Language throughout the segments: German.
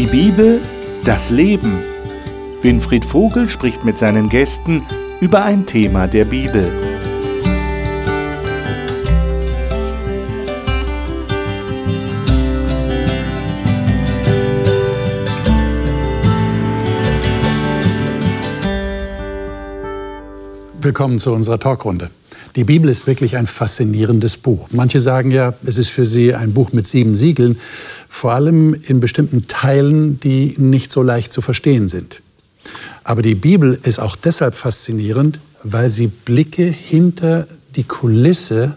Die Bibel, das Leben. Winfried Vogel spricht mit seinen Gästen über ein Thema der Bibel. Willkommen zu unserer Talkrunde. Die Bibel ist wirklich ein faszinierendes Buch. Manche sagen ja, es ist für sie ein Buch mit sieben Siegeln, vor allem in bestimmten Teilen, die nicht so leicht zu verstehen sind. Aber die Bibel ist auch deshalb faszinierend, weil sie Blicke hinter die Kulisse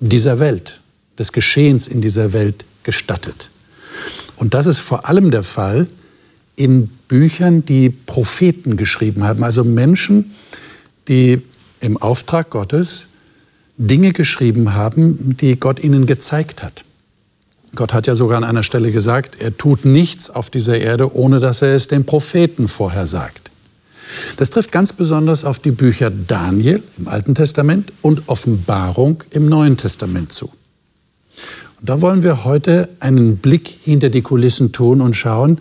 dieser Welt, des Geschehens in dieser Welt gestattet. Und das ist vor allem der Fall in Büchern, die Propheten geschrieben haben, also Menschen, die im Auftrag Gottes Dinge geschrieben haben, die Gott ihnen gezeigt hat. Gott hat ja sogar an einer Stelle gesagt, er tut nichts auf dieser Erde, ohne dass er es den Propheten vorher sagt. Das trifft ganz besonders auf die Bücher Daniel im Alten Testament und Offenbarung im Neuen Testament zu. Und da wollen wir heute einen Blick hinter die Kulissen tun und schauen,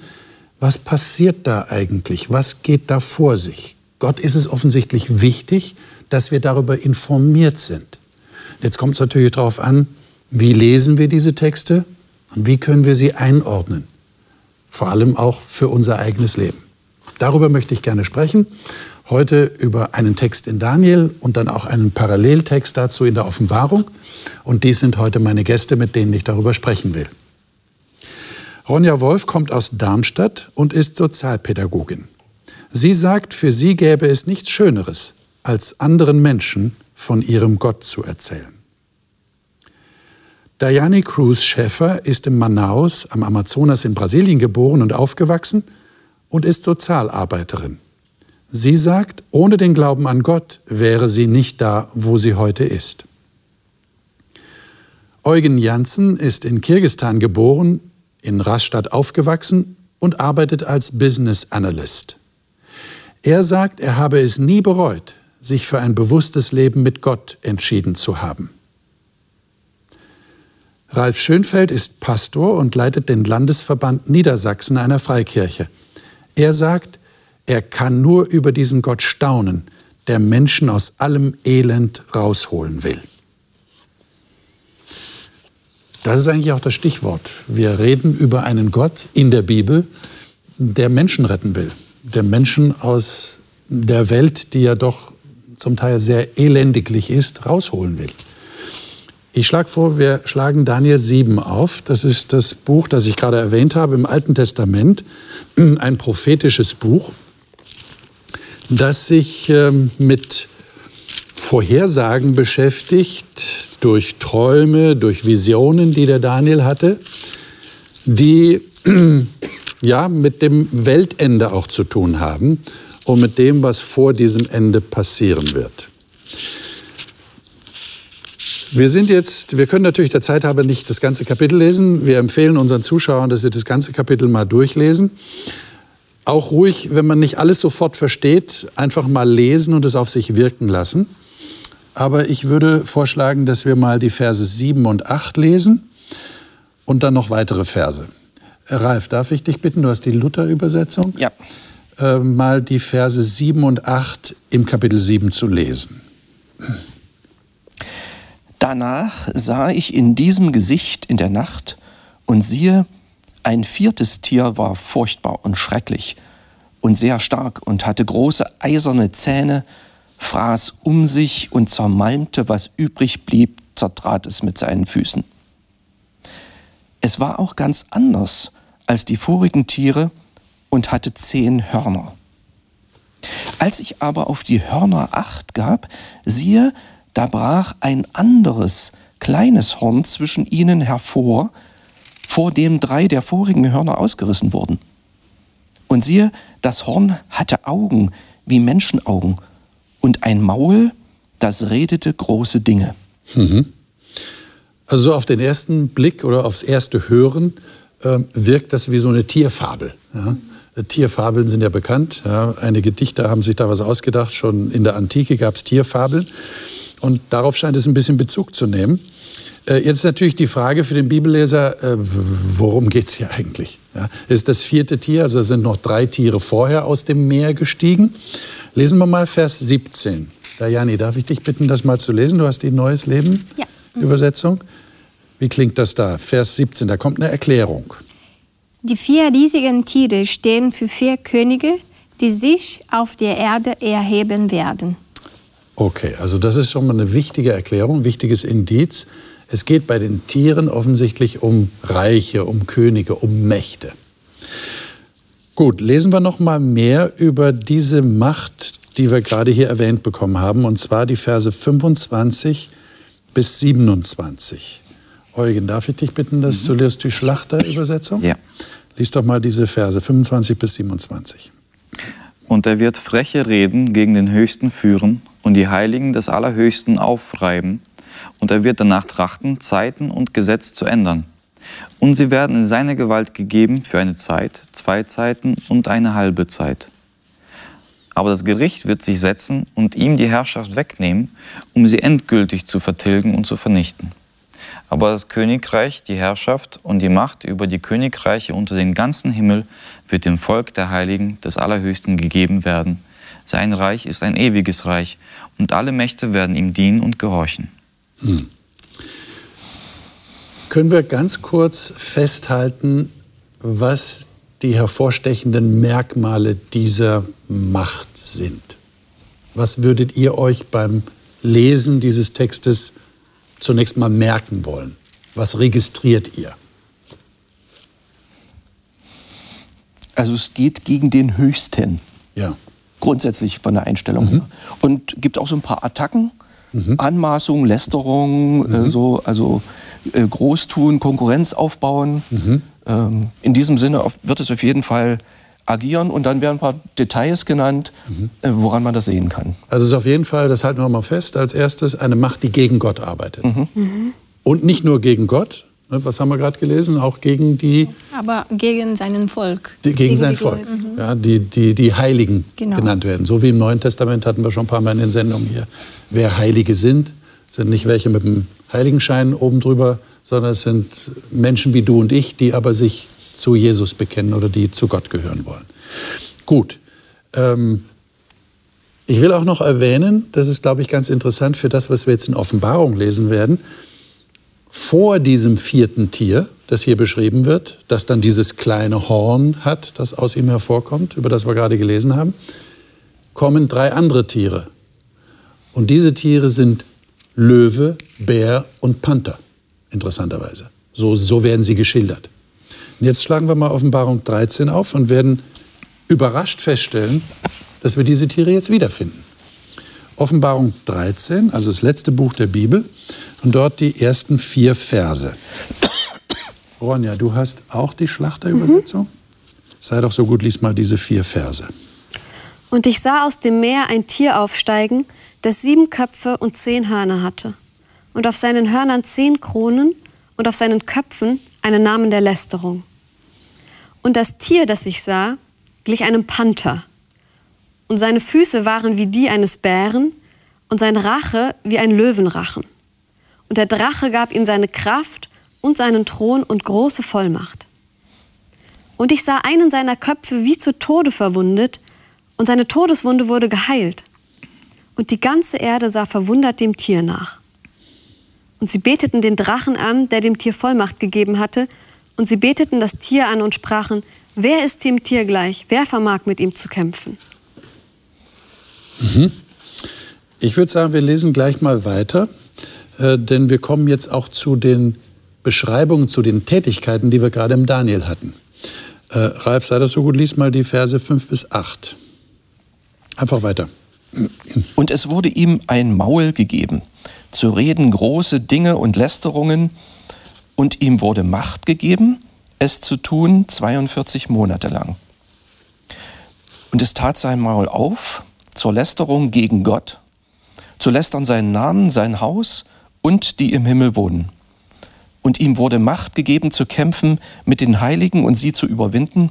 was passiert da eigentlich? Was geht da vor sich? Gott ist es offensichtlich wichtig, dass wir darüber informiert sind. Jetzt kommt es natürlich darauf an, wie lesen wir diese Texte und wie können wir sie einordnen. Vor allem auch für unser eigenes Leben. Darüber möchte ich gerne sprechen. Heute über einen Text in Daniel und dann auch einen Paralleltext dazu in der Offenbarung. Und dies sind heute meine Gäste, mit denen ich darüber sprechen will. Ronja Wolf kommt aus Darmstadt und ist Sozialpädagogin. Sie sagt, für sie gäbe es nichts Schöneres, als anderen Menschen von ihrem Gott zu erzählen. Diane Cruz Schäfer ist in Manaus am Amazonas in Brasilien geboren und aufgewachsen und ist Sozialarbeiterin. Sie sagt, ohne den Glauben an Gott wäre sie nicht da, wo sie heute ist. Eugen Janssen ist in Kirgistan geboren, in Rastatt aufgewachsen und arbeitet als Business Analyst. Er sagt, er habe es nie bereut, sich für ein bewusstes Leben mit Gott entschieden zu haben. Ralf Schönfeld ist Pastor und leitet den Landesverband Niedersachsen einer Freikirche. Er sagt, er kann nur über diesen Gott staunen, der Menschen aus allem Elend rausholen will. Das ist eigentlich auch das Stichwort. Wir reden über einen Gott in der Bibel, der Menschen retten will, der Menschen aus der Welt, die ja doch zum Teil sehr elendiglich ist, rausholen will. Ich schlage vor, wir schlagen Daniel 7 auf. Das ist das Buch, das ich gerade erwähnt habe, im Alten Testament. Ein prophetisches Buch, das sich ähm, mit Vorhersagen beschäftigt, durch Träume, durch Visionen, die der Daniel hatte, die ja, mit dem Weltende auch zu tun haben und mit dem, was vor diesem Ende passieren wird. Wir sind jetzt, wir können natürlich der Zeit halber nicht das ganze Kapitel lesen. Wir empfehlen unseren Zuschauern, dass sie das ganze Kapitel mal durchlesen. Auch ruhig, wenn man nicht alles sofort versteht, einfach mal lesen und es auf sich wirken lassen. Aber ich würde vorschlagen, dass wir mal die Verse 7 und 8 lesen und dann noch weitere Verse. Ralf, darf ich dich bitten, du hast die Luther-Übersetzung? Ja. Äh, mal die Verse 7 und 8 im Kapitel 7 zu lesen. Danach sah ich in diesem Gesicht in der Nacht, und siehe, ein viertes Tier war furchtbar und schrecklich und sehr stark und hatte große eiserne Zähne, fraß um sich und zermalmte, was übrig blieb, zertrat es mit seinen Füßen. Es war auch ganz anders als die vorigen Tiere und hatte zehn Hörner. Als ich aber auf die Hörner acht gab, siehe, da brach ein anderes, kleines Horn zwischen ihnen hervor, vor dem drei der vorigen Hörner ausgerissen wurden. Und siehe, das Horn hatte Augen wie Menschenaugen und ein Maul, das redete große Dinge. Mhm. Also auf den ersten Blick oder aufs erste Hören wirkt das wie so eine Tierfabel. Ja? Tierfabeln sind ja bekannt. Ja? Einige Dichter haben sich da was ausgedacht. Schon in der Antike gab es Tierfabeln. Und darauf scheint es ein bisschen Bezug zu nehmen. Äh, jetzt natürlich die Frage für den Bibelleser, äh, worum geht es hier eigentlich? Ja, ist das vierte Tier, also sind noch drei Tiere vorher aus dem Meer gestiegen. Lesen wir mal Vers 17. Dajani, darf ich dich bitten, das mal zu lesen? Du hast die Neues Leben Ja. Übersetzung. Wie klingt das da? Vers 17, da kommt eine Erklärung. Die vier riesigen Tiere stehen für vier Könige, die sich auf der Erde erheben werden. Okay, also das ist schon mal eine wichtige Erklärung, ein wichtiges Indiz. Es geht bei den Tieren offensichtlich um Reiche, um Könige, um Mächte. Gut, lesen wir noch mal mehr über diese Macht, die wir gerade hier erwähnt bekommen haben, und zwar die Verse 25 bis 27. Eugen, darf ich dich bitten, dass du liest die Schlachterübersetzung? Ja. Lies doch mal diese Verse 25 bis 27. Und er wird freche Reden gegen den Höchsten führen und die Heiligen des Allerhöchsten aufreiben. Und er wird danach trachten, Zeiten und Gesetz zu ändern. Und sie werden in seine Gewalt gegeben für eine Zeit, zwei Zeiten und eine halbe Zeit. Aber das Gericht wird sich setzen und ihm die Herrschaft wegnehmen, um sie endgültig zu vertilgen und zu vernichten. Aber das Königreich, die Herrschaft und die Macht über die Königreiche unter den ganzen Himmel wird dem Volk der Heiligen des Allerhöchsten gegeben werden. Sein Reich ist ein ewiges Reich und alle Mächte werden ihm dienen und gehorchen. Können wir ganz kurz festhalten, was die hervorstechenden Merkmale dieser Macht sind? Was würdet ihr euch beim Lesen dieses Textes zunächst mal merken wollen? Was registriert ihr? Also es geht gegen den Höchsten, Ja. grundsätzlich von der Einstellung her. Und gibt auch so ein paar Attacken, Anmaßung, Lästerung, äh, so, also äh, Großtun, Konkurrenz aufbauen. Ähm, in diesem Sinne auf, wird es auf jeden Fall agieren und dann werden ein paar Details genannt, äh, woran man das sehen kann. Also es ist auf jeden Fall, das halten wir mal fest, als erstes eine Macht, die gegen Gott arbeitet. Und nicht nur gegen Gott, ne, was haben wir gerade gelesen, auch gegen die Aber gegen seinen Volk. Die, gegen sein die Volk, Gläubigen. ja, die, die, die Heiligen Genau. genannt werden. So wie im Neuen Testament hatten wir schon ein paar Mal in den Sendungen hier. Wer Heilige sind, sind nicht welche mit dem Heiligenschein oben drüber, sondern es sind Menschen wie du und ich, die aber sich zu Jesus bekennen oder die zu Gott gehören wollen. Gut. Ähm, ich will auch noch erwähnen, das ist, glaube ich, ganz interessant für das, was wir jetzt in Offenbarung lesen werden. Vor diesem vierten Tier, das hier beschrieben wird, das dann dieses kleine Horn hat, das aus ihm hervorkommt, über das wir gerade gelesen haben, kommen drei andere Tiere. Und diese Tiere sind Löwe, Bär und Panther, interessanterweise. So, so werden sie geschildert. Und jetzt schlagen wir mal Offenbarung 13 auf und werden überrascht feststellen, dass wir diese Tiere jetzt wiederfinden. Offenbarung 13, also das letzte Buch der Bibel, und dort die ersten vier Verse. Ronja, du hast auch die Schlachterübersetzung? Sei doch so gut, lies mal diese vier Verse. Und ich sah aus dem Meer ein Tier aufsteigen, das sieben Köpfe und zehn Hörner hatte. Und auf seinen Hörnern zehn Kronen und auf seinen Köpfen einen Namen der Lästerung. Und das Tier, das ich sah, glich einem Panther. Und seine Füße waren wie die eines Bären und sein Rache wie ein Löwenrachen. Und der Drache gab ihm seine Kraft und seinen Thron und große Vollmacht. Und ich sah einen seiner Köpfe wie zu Tode verwundet, und seine Todeswunde wurde geheilt. Und die ganze Erde sah verwundert dem Tier nach. Und sie beteten den Drachen an, der dem Tier Vollmacht gegeben hatte, und sie beteten das Tier an und sprachen, wer ist dem Tier gleich, wer vermag mit ihm zu kämpfen? Ich würde sagen, wir lesen gleich mal weiter, äh, denn wir kommen jetzt auch zu den Beschreibungen, zu den Tätigkeiten, die wir gerade im Daniel hatten. Äh, Ralf, sei das so gut, lies mal die Verse 5 bis 8. Einfach weiter. Und es wurde ihm ein Maul gegeben, zu reden große Dinge und Lästerungen, und ihm wurde Macht gegeben, es zu tun 42 Monate lang. Und es tat sein Maul auf zur Lästerung gegen Gott, zu lästern seinen Namen, sein Haus und die im Himmel wohnen. Und ihm wurde Macht gegeben zu kämpfen mit den Heiligen und sie zu überwinden.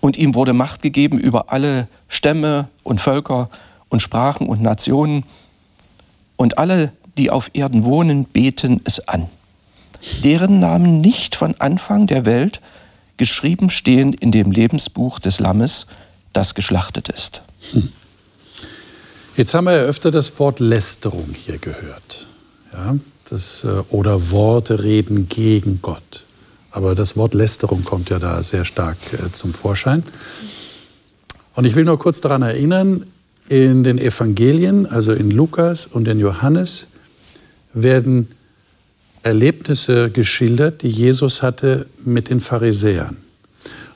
Und ihm wurde Macht gegeben über alle Stämme und Völker und Sprachen und Nationen. Und alle, die auf Erden wohnen, beten es an. deren Namen nicht von Anfang der Welt geschrieben stehen in dem Lebensbuch des Lammes, das geschlachtet ist. Hm. Jetzt haben wir ja öfter das Wort Lästerung hier gehört. Ja, das, äh, oder Worte reden gegen Gott. Aber das Wort Lästerung kommt ja da sehr stark äh, zum Vorschein. Und ich will nur kurz daran erinnern, in den Evangelien, also in Lukas und in Johannes, werden Erlebnisse geschildert, die Jesus hatte mit den Pharisäern.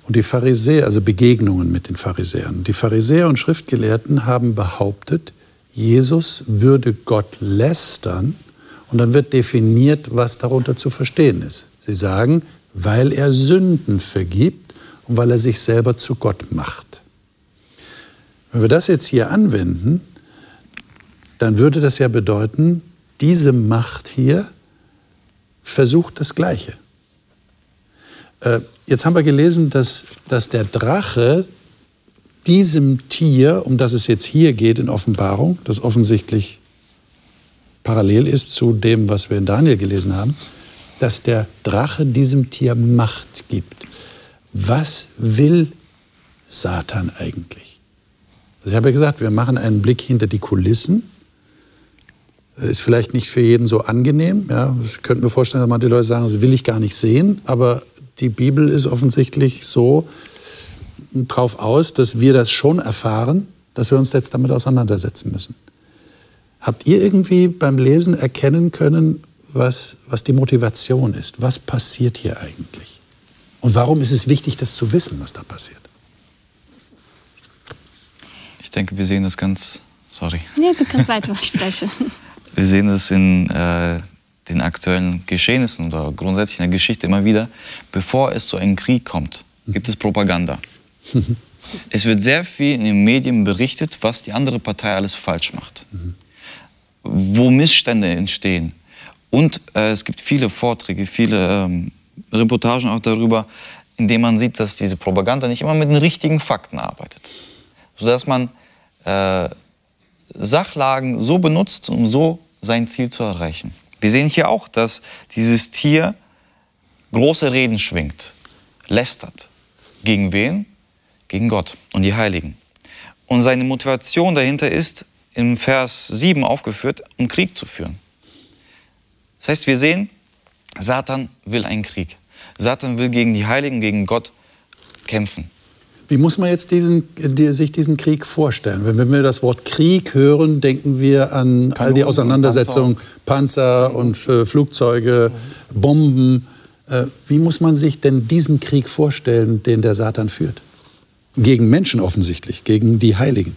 Und die Pharisäer, also Begegnungen mit den Pharisäern. Die Pharisäer und Schriftgelehrten haben behauptet, Jesus würde Gott lästern und dann wird definiert, was darunter zu verstehen ist. Sie sagen, weil er Sünden vergibt und weil er sich selber zu Gott macht. Wenn wir das jetzt hier anwenden, dann würde das ja bedeuten, diese Macht hier versucht das Gleiche. Äh, jetzt haben wir gelesen, dass, dass der Drache diesem Tier, um das es jetzt hier geht in Offenbarung, das offensichtlich parallel ist zu dem, was wir in Daniel gelesen haben, dass der Drache diesem Tier Macht gibt. Was will Satan eigentlich? Also ich habe ja gesagt, wir machen einen Blick hinter die Kulissen. Ist vielleicht nicht für jeden so angenehm. Ja. Ich könnte mir vorstellen, dass manche Leute sagen, das will ich gar nicht sehen. Aber die Bibel ist offensichtlich so drauf aus, dass wir das schon erfahren, dass wir uns jetzt damit auseinandersetzen müssen. Habt ihr irgendwie beim Lesen erkennen können, was, was die Motivation ist. Was passiert hier eigentlich? Und warum ist es wichtig, das zu wissen, was da passiert? Ich denke, wir sehen das ganz. Sorry. Nee, du kannst weiter sprechen. Wir sehen das in äh, den aktuellen Geschehnissen oder grundsätzlich in der Geschichte immer wieder. Bevor es zu einem Krieg kommt, gibt es Propaganda. es wird sehr viel in den Medien berichtet, was die andere Partei alles falsch macht. Wo Missstände entstehen und äh, es gibt viele Vorträge, viele ähm, Reportagen auch darüber, in denen man sieht, dass diese Propaganda nicht immer mit den richtigen Fakten arbeitet. Sodass man äh, Sachlagen so benutzt, um so sein Ziel zu erreichen. Wir sehen hier auch, dass dieses Tier große Reden schwingt, lästert. Gegen wen? Gegen Gott und die Heiligen. Und seine Motivation dahinter ist, im Vers 7 aufgeführt, um Krieg zu führen. Das heißt, wir sehen, Satan will einen Krieg. Satan will gegen die Heiligen, gegen Gott kämpfen. Wie muss man jetzt diesen, sich diesen Krieg vorstellen? Wenn wir das Wort Krieg hören, denken wir an all die Auseinandersetzungen, Panzer, Panzer und äh, Flugzeuge, Bomben. Äh, wie muss man sich denn diesen Krieg vorstellen, den der Satan führt? Gegen Menschen offensichtlich, gegen die Heiligen.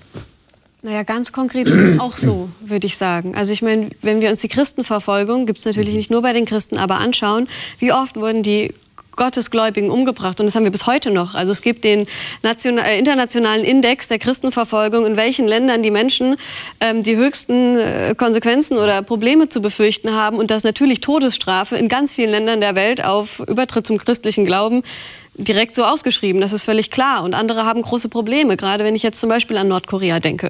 Naja, ganz konkret auch so, würde ich sagen. Also ich meine, wenn wir uns die Christenverfolgung, gibt es natürlich mhm. nicht nur bei den Christen, aber anschauen, wie oft wurden die Gottesgläubigen umgebracht. Und das haben wir bis heute noch. Also es gibt den national, äh, internationalen Index der Christenverfolgung, in welchen Ländern die Menschen ähm, die höchsten äh, Konsequenzen oder Probleme zu befürchten haben. Und dass natürlich Todesstrafe in ganz vielen Ländern der Welt auf Übertritt zum christlichen Glauben direkt so ausgeschrieben, das ist völlig klar. Und andere haben große Probleme, gerade wenn ich jetzt zum Beispiel an Nordkorea denke.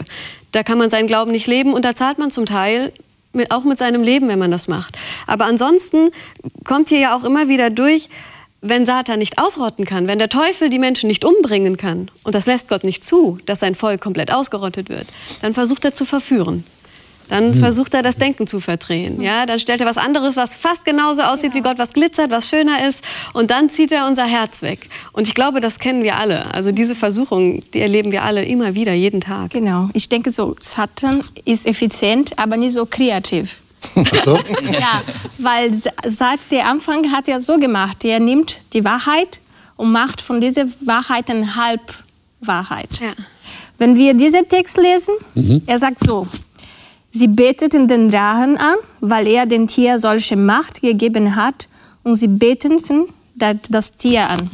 Da kann man seinen Glauben nicht leben und da zahlt man zum Teil mit, auch mit seinem Leben, wenn man das macht. Aber ansonsten kommt hier ja auch immer wieder durch, wenn Satan nicht ausrotten kann, wenn der Teufel die Menschen nicht umbringen kann, und das lässt Gott nicht zu, dass sein Volk komplett ausgerottet wird, dann versucht er zu verführen. Dann hm. versucht er das Denken zu verdrehen. Ja, dann stellt er was anderes, was fast genauso aussieht wie Gott, was glitzert, was schöner ist, und dann zieht er unser Herz weg. Und ich glaube, das kennen wir alle. Also diese Versuchung, die erleben wir alle immer wieder, jeden Tag. Genau. Ich denke so, Satan ist effizient, aber nicht so kreativ. Ach so? ja, weil seit der Anfang hat er so gemacht, er nimmt die Wahrheit und macht von dieser Wahrheit eine Halbwahrheit. Ja. Wenn wir diesen Text lesen, mhm. er sagt so, Sie beteten den Drachen an, weil er dem Tier solche Macht gegeben hat, und sie beteten das Tier an.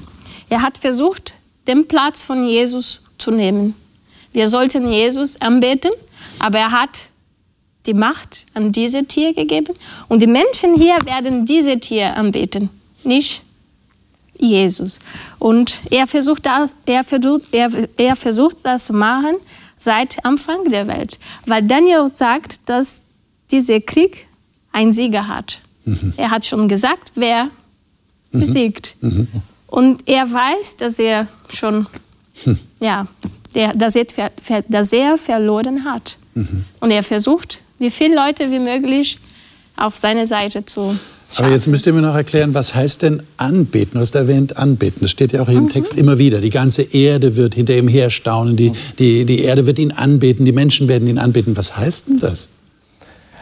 Er hat versucht, den Platz von Jesus zu nehmen. Wir sollten Jesus anbeten, aber er hat die Macht an diese Tier gegeben. Und die Menschen hier werden diese Tier anbeten, nicht Jesus. Und er versucht das, er versucht, er, er versucht das zu machen, seit Anfang der Welt. Weil Daniel sagt, dass dieser Krieg einen Sieger hat. Mhm. Er hat schon gesagt, wer mhm. besiegt. Mhm. Und er weiß, dass er schon, hm. ja, der, dass, er, dass er verloren hat. Mhm. Und er versucht, wie viele Leute wie möglich auf seine Seite zu aber jetzt müsst ihr mir noch erklären, was heißt denn anbeten? Du hast erwähnt, anbeten. Das steht ja auch im mhm. Text immer wieder. Die ganze Erde wird hinter ihm herstaunen. Die, die, die Erde wird ihn anbeten. Die Menschen werden ihn anbeten. Was heißt denn das?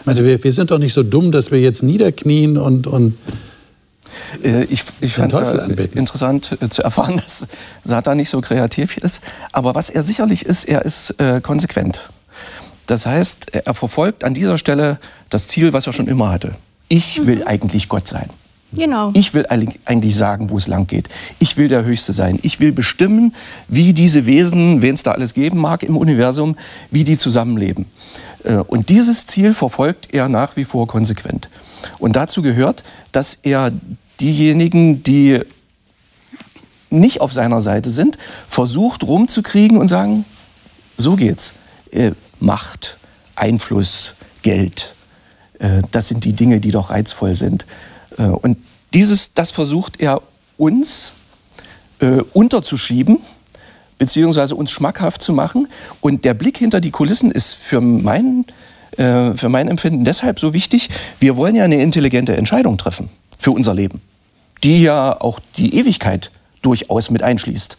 Also wir, wir sind doch nicht so dumm, dass wir jetzt niederknien und, und äh, ich, ich fand es interessant äh, zu erfahren, dass Satan nicht so kreativ ist. Aber was er sicherlich ist, er ist äh, konsequent. Das heißt, er verfolgt an dieser Stelle das Ziel, was er schon immer hatte. Ich will mhm. eigentlich Gott sein. Genau. Ich will eigentlich sagen, wo es lang geht. Ich will der Höchste sein. Ich will bestimmen, wie diese Wesen, wen es da alles geben mag im Universum, wie die zusammenleben. Äh, und dieses Ziel verfolgt er nach wie vor konsequent. Und dazu gehört, dass er diejenigen, die nicht auf seiner Seite sind, versucht rumzukriegen und sagen, so geht's. Macht, Einfluss, Geld, äh, das sind die Dinge, die doch reizvoll sind. Äh, und dieses, das versucht er uns äh, unterzuschieben, beziehungsweise uns schmackhaft zu machen. Und der Blick hinter die Kulissen ist für mein, für mein Empfinden deshalb so wichtig. Wir wollen ja eine intelligente Entscheidung treffen für unser Leben, die ja auch die Ewigkeit durchaus mit einschließt.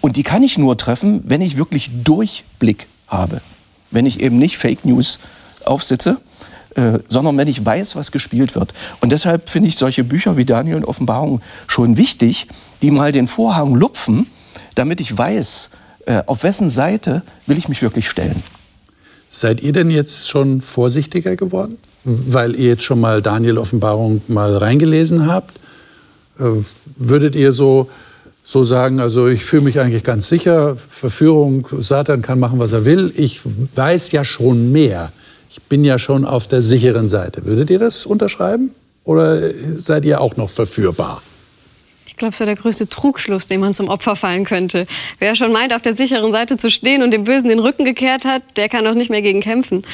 Und die kann ich nur treffen, wenn ich wirklich Durchblick habe. Wenn ich eben nicht Fake News aufsitze, äh, sondern wenn ich weiß, was gespielt wird. Und deshalb finde ich solche Bücher wie Daniel und Offenbarung schon wichtig, die mal den Vorhang lupfen, damit ich weiß, äh, auf wessen Seite will ich mich wirklich stellen. Seid ihr denn jetzt schon vorsichtiger geworden, weil ihr jetzt schon mal Daniel Offenbarung mal reingelesen habt? Äh, würdet ihr so, so sagen, also ich fühle mich eigentlich ganz sicher, Verführung, Satan kann machen, was er will, ich weiß ja schon mehr ich bin ja schon auf der sicheren Seite. Würdet ihr das unterschreiben? Oder seid ihr auch noch verführbar? Ich glaube, es wäre der größte Trugschluss, dem man zum Opfer fallen könnte. Wer schon meint, auf der sicheren Seite zu stehen und dem Bösen den Rücken gekehrt hat, der kann auch nicht mehr gegen kämpfen.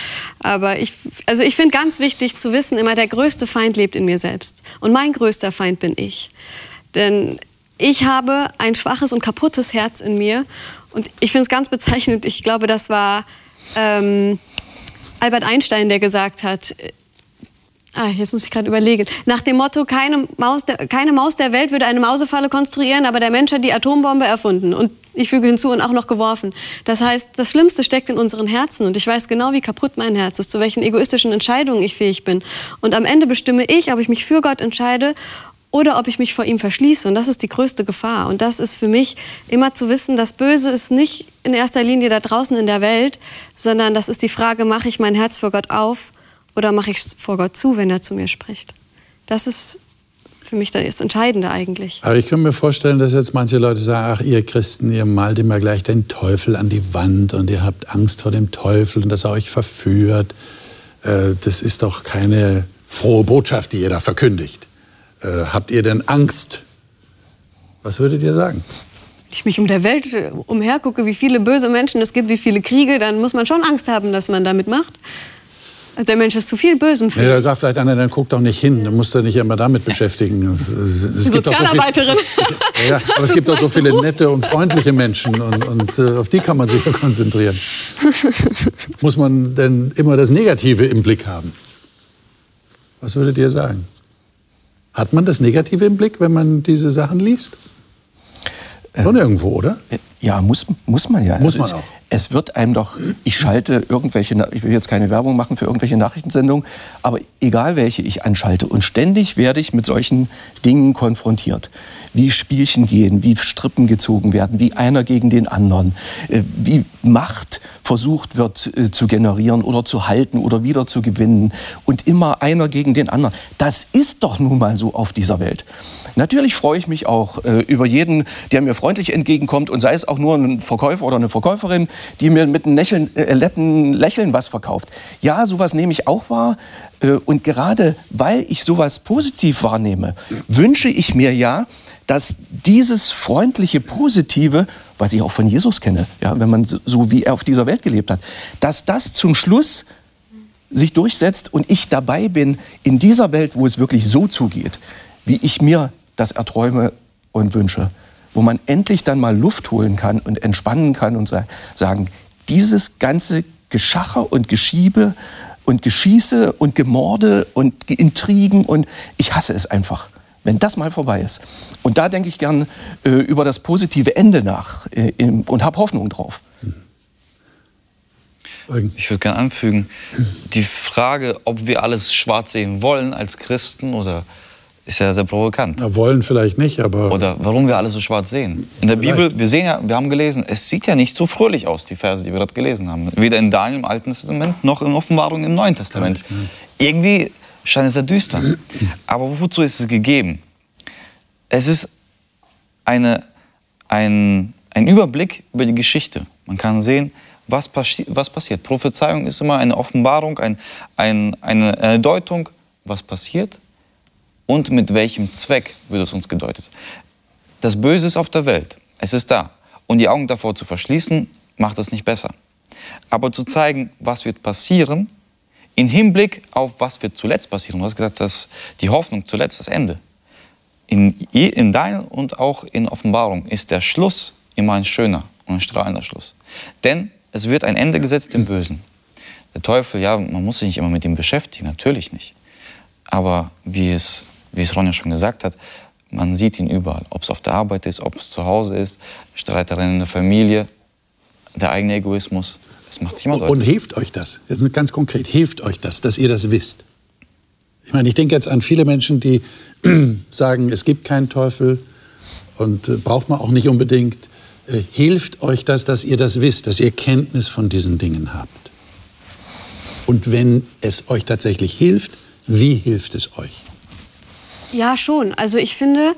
Aber ich, also ich finde ganz wichtig zu wissen, immer der größte Feind lebt in mir selbst. Und mein größter Feind bin ich. Denn ich habe ein schwaches und kaputtes Herz in mir. Und ich finde es ganz bezeichnend. Ich glaube, das war ähm, Albert Einstein, der gesagt hat, äh, Ah, jetzt muss ich gerade überlegen. Nach dem Motto, keine Maus, der, keine Maus der Welt würde eine Mausefalle konstruieren, aber der Mensch hat die Atombombe erfunden. Und ich füge hinzu und auch noch geworfen. Das heißt, das Schlimmste steckt in unseren Herzen. Und ich weiß genau, wie kaputt mein Herz ist, zu welchen egoistischen Entscheidungen ich fähig bin. Und am Ende bestimme ich, ob ich mich für Gott entscheide oder ob ich mich vor ihm verschließe. Und das ist die größte Gefahr. Und das ist für mich immer zu wissen, das Böse ist nicht in erster Linie da draußen in der Welt, sondern das ist die Frage, mache ich mein Herz vor Gott auf oder mache ich es vor Gott zu, wenn er zu mir spricht. Das ist für mich das Entscheidende eigentlich. Aber ich kann mir vorstellen, dass jetzt manche Leute sagen, ach ihr Christen, ihr malt immer gleich den Teufel an die Wand und ihr habt Angst vor dem Teufel und dass er euch verführt. Äh, das ist doch keine frohe Botschaft, die ihr da verkündigt. Äh, habt ihr denn Angst? Was würdet ihr sagen? Wenn ich mich um der Welt äh, umhergucke, wie viele böse Menschen es gibt, wie viele Kriege, dann muss man schon Angst haben, dass man damit macht. Also der Mensch ist zu viel Bösem für. Ja, da sagt vielleicht einer, dann guck doch nicht hin, dann musst du dich immer damit beschäftigen. Es Sozialarbeiterin. So viel, ja, aber es gibt auch so viele nette und freundliche Menschen und, und äh, auf die kann man sich ja konzentrieren. Muss man denn immer das Negative im Blick haben? Was würdet ihr sagen? Hat man das Negative im Blick, wenn man diese Sachen liest? Schon ähm, irgendwo, oder? Ja, muss, muss man ja. Muss also man auch. Es wird einem doch, ich schalte irgendwelche, ich will jetzt keine Werbung machen für irgendwelche Nachrichtensendungen, aber egal welche ich anschalte und ständig werde ich mit solchen Dingen konfrontiert. Wie Spielchen gehen, wie Strippen gezogen werden, wie einer gegen den anderen, äh, wie Macht versucht wird äh, zu generieren oder zu halten oder wieder zu gewinnen und immer einer gegen den anderen. Das ist doch nun mal so auf dieser Welt. Natürlich freue ich mich auch äh, über jeden, der mir freundlich entgegenkommt und sei es auch nur ein Verkäufer oder eine Verkäuferin, die mir mit einem Lächeln, äh, netten Lächeln was verkauft. Ja, sowas nehme ich auch wahr. Äh, und gerade weil ich sowas positiv wahrnehme, wünsche ich mir ja, dass dieses freundliche, positive, was ich auch von Jesus kenne, ja, wenn man so wie er auf dieser Welt gelebt hat, dass das zum Schluss sich durchsetzt und ich dabei bin in dieser Welt, wo es wirklich so zugeht, wie ich mir das erträume und wünsche, wo man endlich dann mal Luft holen kann und entspannen kann und sagen, dieses ganze Geschacher und Geschiebe und Geschieße und Gemorde und Intrigen und ich hasse es einfach, wenn das mal vorbei ist. Und da denke ich gern äh, über das positive Ende nach äh, und habe Hoffnung drauf. Ich würde gerne anfügen, die Frage, ob wir alles schwarz sehen wollen als Christen oder ist ja sehr provokant. Na, wollen vielleicht nicht, aber. Oder warum wir alles so schwarz sehen. In der vielleicht. Bibel, wir sehen ja, wir haben gelesen, es sieht ja nicht so fröhlich aus, die Verse, die wir gerade gelesen haben. Weder in Daniel im Alten Testament noch in Offenbarung im Neuen Testament. Irgendwie scheint es sehr düster. Aber wozu ist es gegeben? Es ist eine, ein, ein Überblick über die Geschichte. Man kann sehen, was, passi was passiert. Prophezeiung ist immer eine Offenbarung, ein, ein, eine, eine Deutung, was passiert und mit welchem Zweck wird es uns gedeutet. Das Böse ist auf der Welt, es ist da. Und die Augen davor zu verschließen, macht es nicht besser. Aber zu zeigen, was wird passieren, im Hinblick auf was wird zuletzt passieren. Du hast gesagt, dass die Hoffnung zuletzt das Ende. In, in Daniel und auch in Offenbarung ist der Schluss immer ein schöner und ein strahlender Schluss. Denn es wird ein Ende gesetzt im Bösen. Der Teufel, ja, man muss sich nicht immer mit ihm beschäftigen, natürlich nicht. Aber wie es, wie es Ronja schon gesagt hat, man sieht ihn überall. Ob es auf der Arbeit ist, ob es zu Hause ist, Streitereien in der Familie, der eigene Egoismus. Das macht sich immer deutlich. Und hilft euch das? Jetzt ganz konkret, hilft euch das, dass ihr das wisst? Ich meine, ich denke jetzt an viele Menschen, die sagen, es gibt keinen Teufel und äh, braucht man auch nicht unbedingt. Äh, hilft euch das, dass ihr das wisst, dass ihr Kenntnis von diesen Dingen habt? Und wenn es euch tatsächlich hilft, wie hilft es euch? Ja, schon. Also ich finde,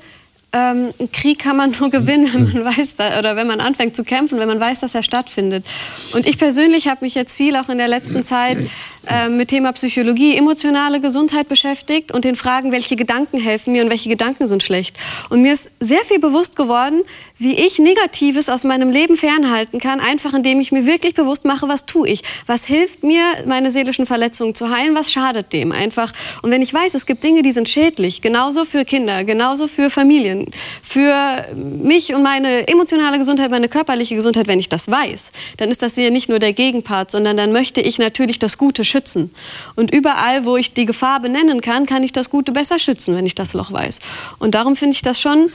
ähm, Krieg kann man nur gewinnen, wenn man weiß, da, oder wenn man anfängt zu kämpfen, wenn man weiß, dass er stattfindet. Und ich persönlich habe mich jetzt viel auch in der letzten Zeit äh, mit Thema Psychologie, emotionale Gesundheit beschäftigt und den Fragen, welche Gedanken helfen mir und welche Gedanken sind schlecht. Und mir ist sehr viel bewusst geworden, wie ich Negatives aus meinem Leben fernhalten kann, einfach indem ich mir wirklich bewusst mache, was tue ich, was hilft mir, meine seelischen Verletzungen zu heilen, was schadet dem einfach. Und wenn ich weiß, es gibt Dinge, die sind schädlich, genauso für Kinder, genauso für Familien, für mich und meine emotionale Gesundheit, meine körperliche Gesundheit, wenn ich das weiß, dann ist das hier nicht nur der Gegenpart, sondern dann möchte ich natürlich das Gute schützen. Und überall, wo ich die Gefahr benennen kann, kann ich das Gute besser schützen, wenn ich das Loch weiß. Und darum finde ich das schon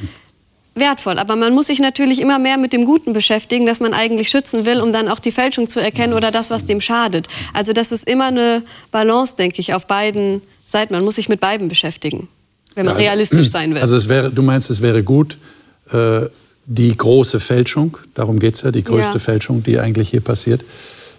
wertvoll. Aber man muss sich natürlich immer mehr mit dem Guten beschäftigen, das man eigentlich schützen will, um dann auch die Fälschung zu erkennen oder das, was dem schadet. Also das ist immer eine Balance, denke ich, auf beiden Seiten. Man muss sich mit beiden beschäftigen, wenn man also, realistisch sein will. Also es wäre, du meinst, es wäre gut, äh, die große Fälschung, darum geht es ja, die größte ja. Fälschung, die eigentlich hier passiert,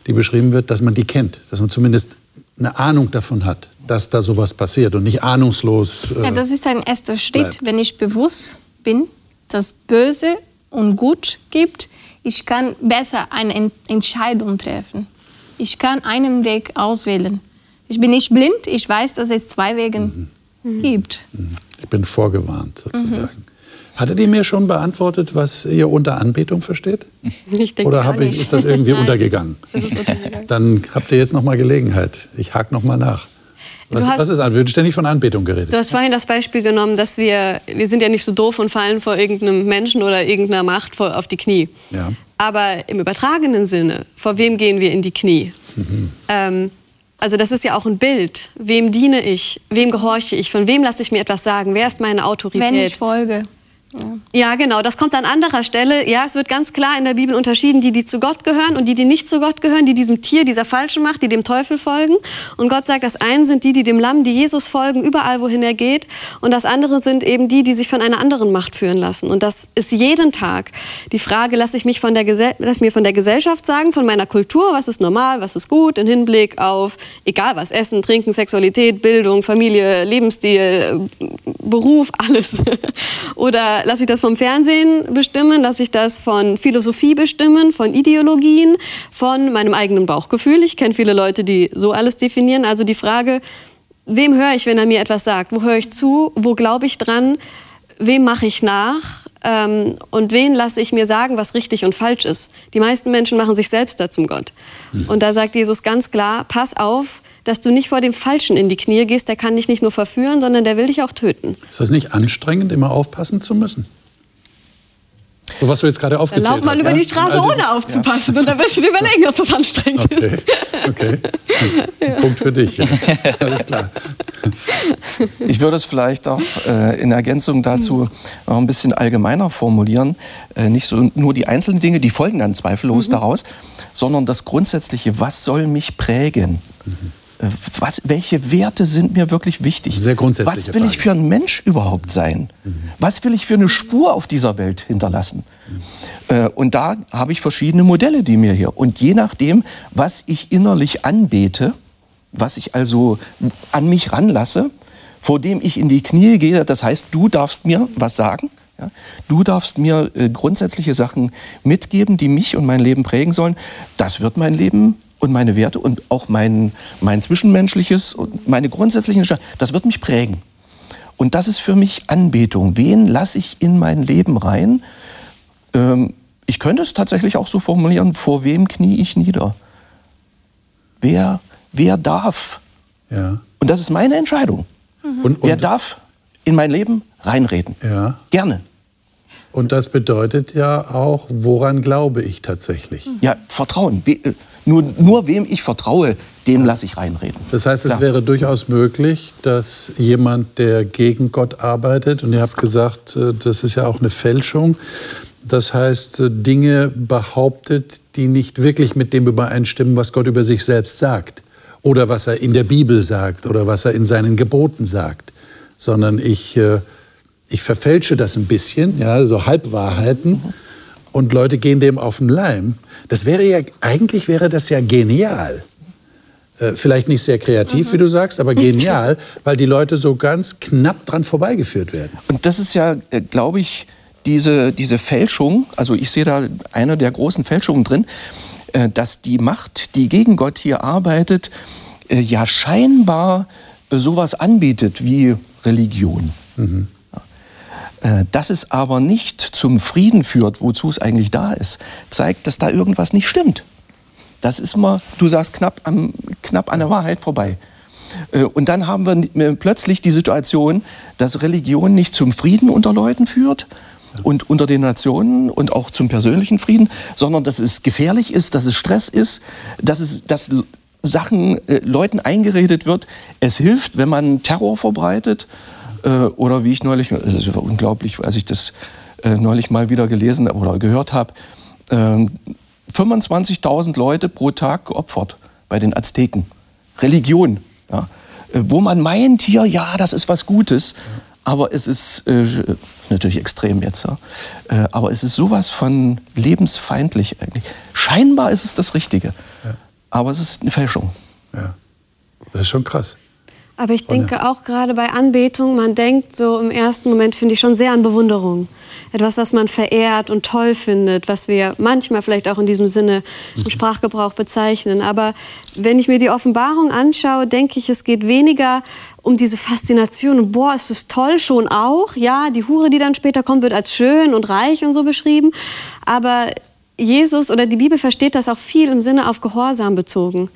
die beschrieben wird, dass man die kennt, dass man zumindest eine Ahnung davon hat, dass da sowas passiert und nicht ahnungslos. Äh, ja, das ist ein erster Schritt, bleibt. wenn ich bewusst bin, dass Böse und Gut gibt. Ich kann besser eine Entscheidung treffen. Ich kann einen Weg auswählen. Ich bin nicht blind, ich weiß, dass es zwei Wege mhm. gibt. Mhm. Ich bin vorgewarnt sozusagen. Mhm. Hattet ihr mir schon beantwortet, was ihr unter Anbetung versteht? Ich denke Oder ich, ist das irgendwie untergegangen? Das ist untergegangen? Dann habt ihr jetzt noch mal Gelegenheit. Ich hake noch mal nach. Was, hast, was ist an? Wird ständig von Anbetung geredet. Du hast vorhin das Beispiel genommen, dass wir, wir sind ja nicht so doof und fallen vor irgendeinem Menschen oder irgendeiner Macht vor, auf die Knie. Ja. Aber im übertragenen Sinne, vor wem gehen wir in die Knie? Mhm. Ähm, also das ist ja auch ein Bild. Wem diene ich? Wem gehorche ich? Von wem lasse ich mir etwas sagen? Wer ist meine Autorität? Wenn ich folge. Ja. genau, das kommt an anderer Stelle. Ja, es wird ganz klar in der Bibel unterschieden, die, die zu Gott gehören und die, die nicht zu Gott gehören, die diesem Tier, dieser falschen Macht, die dem Teufel folgen. Und Gott sagt, das eine sind die, die dem Lamm, die Jesus folgen, überall, wohin er geht. Und das andere sind eben die, die sich von einer anderen Macht führen lassen. Und das ist jeden Tag die Frage, lasse ich mich von der lass mir von der Gesellschaft sagen, von meiner Kultur, was ist normal, was ist gut, im Hinblick auf, egal was, Essen, Trinken, Sexualität, Bildung, Familie, Lebensstil, Beruf, alles. Oder lasse ich das vom Fernsehen bestimmen, lasse ich das von Philosophie bestimmen, von Ideologien, von meinem eigenen Bauchgefühl. Ich kenne viele Leute, die so alles definieren. Also die Frage, wem höre ich, wenn er mir etwas sagt? Wo höre ich zu? Wo glaube ich dran? Wem mache ich nach? Ähm, und wen lasse ich mir sagen, was richtig und falsch ist? Die meisten Menschen machen sich selbst da zum Gott. Mhm. Und da sagt Jesus ganz klar, pass auf, dass du nicht vor dem Falschen in die Knie gehst. Der kann dich nicht nur verführen, sondern der will dich auch töten. Ist das nicht anstrengend, immer aufpassen zu müssen? So was du jetzt gerade aufgezählt hast. Dann lauf mal über die Straße, ohne aufzupassen. Ja. Und dann wirst du dir überlegen, ob das anstrengend okay. ist. Okay. Ja. Punkt für dich. Ja. Alles klar. Ich würde es vielleicht auch äh, in Ergänzung dazu noch ein bisschen allgemeiner formulieren. Äh, nicht so nur die einzelnen Dinge, die folgen dann zweifellos mhm. daraus, sondern das Grundsätzliche, was soll mich prägen? Mhm. Was, welche Werte sind mir wirklich wichtig? Sehr grundsätzlich. Was will Frage. ich für ein Mensch überhaupt sein? Mhm. Was will ich für eine Spur auf dieser Welt hinterlassen? Mhm. Äh, und da habe ich verschiedene Modelle, die mir hier. Und je nachdem, was ich innerlich anbete, was ich also an mich ranlasse, vor dem ich in die Knie gehe, das heißt, du darfst mir was sagen. Ja? Du darfst mir äh, grundsätzliche Sachen mitgeben, die mich und mein Leben prägen sollen. Das wird mein Leben und meine Werte und auch mein, mein Zwischenmenschliches und meine grundsätzlichen, das wird mich prägen. Und das ist für mich Anbetung. Wen lasse ich in mein Leben rein? Ähm, ich könnte es tatsächlich auch so formulieren, vor wem knie ich nieder? Wer, wer darf? Ja. Und das ist meine Entscheidung. Mhm. Und, und, wer darf in mein Leben reinreden? Ja. Gerne. Und das bedeutet ja auch, woran glaube ich tatsächlich? Ja, Vertrauen. Nur, nur wem ich vertraue, dem lasse ich reinreden. Das heißt, Klar. es wäre durchaus möglich, dass jemand, der gegen Gott arbeitet, und ihr habt gesagt, äh, das ist ja auch eine Fälschung, das heißt, äh, Dinge behauptet, die nicht wirklich mit dem übereinstimmen, was Gott über sich selbst sagt. Oder was er in der Bibel sagt oder was er in seinen Geboten sagt. Sondern ich, äh, ich verfälsche das ein bisschen, ja, so Halbwahrheiten und Leute gehen dem auf den Leim. Das wäre ja, eigentlich wäre das ja genial. Äh, vielleicht nicht sehr kreativ, mhm. wie du sagst, aber genial, weil die Leute so ganz knapp dran vorbeigeführt werden. Und das ist ja, äh, glaube ich, diese, diese Fälschung, also ich sehe da eine der großen Fälschungen drin, äh, dass die Macht, die gegen Gott hier arbeitet, äh, ja scheinbar sowas anbietet wie Religion. Mhm. Äh, dass es aber nicht zum Frieden führt, wozu es eigentlich da ist, zeigt, dass da irgendwas nicht stimmt. Das ist immer, du sagst, knapp, am, knapp an der Wahrheit vorbei. Äh, und dann haben wir plötzlich die Situation, dass Religion nicht zum Frieden unter Leuten führt und unter den Nationen und auch zum persönlichen Frieden, sondern dass es gefährlich ist, dass es Stress ist, dass es dass Sachen äh, Leuten eingeredet wird. Es hilft, wenn man Terror verbreitet äh, oder wie ich neulich, es ist unglaublich, als ich das äh, neulich mal wieder gelesen oder gehört habe, äh, 25.000 Leute pro Tag geopfert bei den Azteken. Religion, ja, äh, wo man meint hier, ja, das ist was Gutes, aber es ist äh, natürlich extrem jetzt, ja, äh, aber es ist sowas von lebensfeindlich eigentlich. Scheinbar ist es das Richtige, ja. aber es ist eine Fälschung. Ja. Das ist schon krass. Aber ich denke auch gerade bei Anbetung, man denkt so im ersten Moment, finde ich, schon sehr an Bewunderung. Etwas, was man verehrt und toll findet, was wir manchmal vielleicht auch in diesem Sinne im mhm. Sprachgebrauch bezeichnen. Aber wenn ich mir die Offenbarung anschaue, denke ich, es geht weniger um diese Faszination und boah, ist es toll schon auch. Ja, die Hure, die dann später kommt, wird als schön und reich und so beschrieben. Aber Jesus oder die Bibel versteht das auch viel im Sinne auf Gehorsam bezogen.